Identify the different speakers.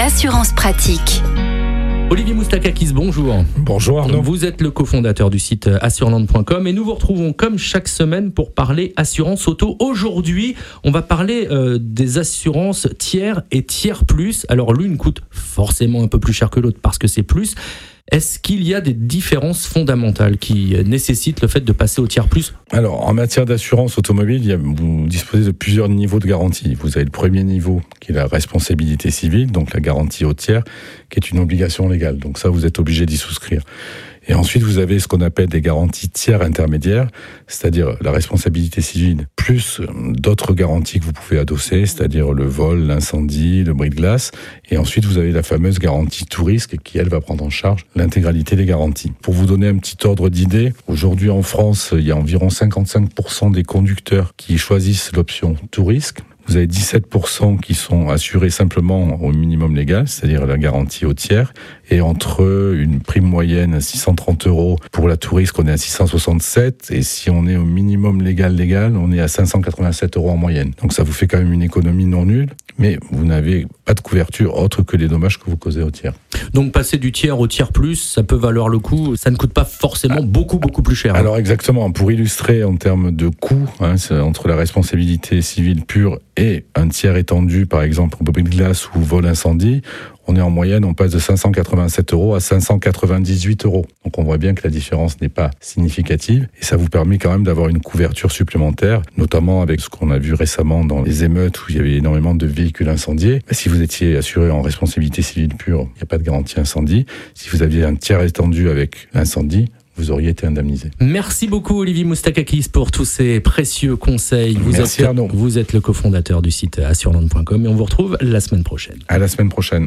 Speaker 1: l'assurance pratique.
Speaker 2: Olivier Moustakakis, bonjour.
Speaker 3: Bonjour Arnaud.
Speaker 2: Vous êtes le cofondateur du site assureland.com et nous vous retrouvons comme chaque semaine pour parler assurance auto. Aujourd'hui, on va parler euh, des assurances tiers et tiers plus. Alors l'une coûte forcément un peu plus cher que l'autre parce que c'est plus. Est-ce qu'il y a des différences fondamentales qui nécessitent le fait de passer au tiers plus?
Speaker 3: Alors, en matière d'assurance automobile, vous disposez de plusieurs niveaux de garantie. Vous avez le premier niveau, qui est la responsabilité civile, donc la garantie au tiers, qui est une obligation légale. Donc ça, vous êtes obligé d'y souscrire. Et ensuite, vous avez ce qu'on appelle des garanties tiers intermédiaires, c'est-à-dire la responsabilité civile, plus d'autres garanties que vous pouvez adosser, c'est-à-dire le vol, l'incendie, le bris de glace. Et ensuite, vous avez la fameuse garantie tout risque qui, elle, va prendre en charge l'intégralité des garanties. Pour vous donner un petit ordre d'idée, aujourd'hui en France, il y a environ 55% des conducteurs qui choisissent l'option tout risque. Vous avez 17% qui sont assurés simplement au minimum légal, c'est-à-dire la garantie au tiers. Et entre une prime moyenne à 630 euros pour la touriste, on est à 667. Et si on est au minimum légal légal, on est à 587 euros en moyenne. Donc ça vous fait quand même une économie non nulle, mais vous n'avez pas de couverture autre que les dommages que vous causez au tiers.
Speaker 2: Donc passer du tiers au tiers plus, ça peut valoir le coup. Ça ne coûte pas forcément beaucoup beaucoup plus cher.
Speaker 3: Alors exactement. Pour illustrer en termes de coût, hein, entre la responsabilité civile pure et un tiers étendu, par exemple, pour de glace ou vol incendie, on est en moyenne, on passe de 587 euros à 598 euros. Donc on voit bien que la différence n'est pas significative et ça vous permet quand même d'avoir une couverture supplémentaire, notamment avec ce qu'on a vu récemment dans les émeutes où il y avait énormément de véhicules incendiés. Si vous étiez assuré en responsabilité civile pure, il n'y a pas de garantie incendie. Si vous aviez un tiers étendu avec l'incendie, vous auriez été indemnisé.
Speaker 2: Merci beaucoup Olivier Moustakakis pour tous ces précieux conseils.
Speaker 3: Vous Merci
Speaker 2: êtes,
Speaker 3: Arnaud.
Speaker 2: Vous êtes le cofondateur du site assureland.com et on vous retrouve la semaine prochaine.
Speaker 3: À la semaine prochaine.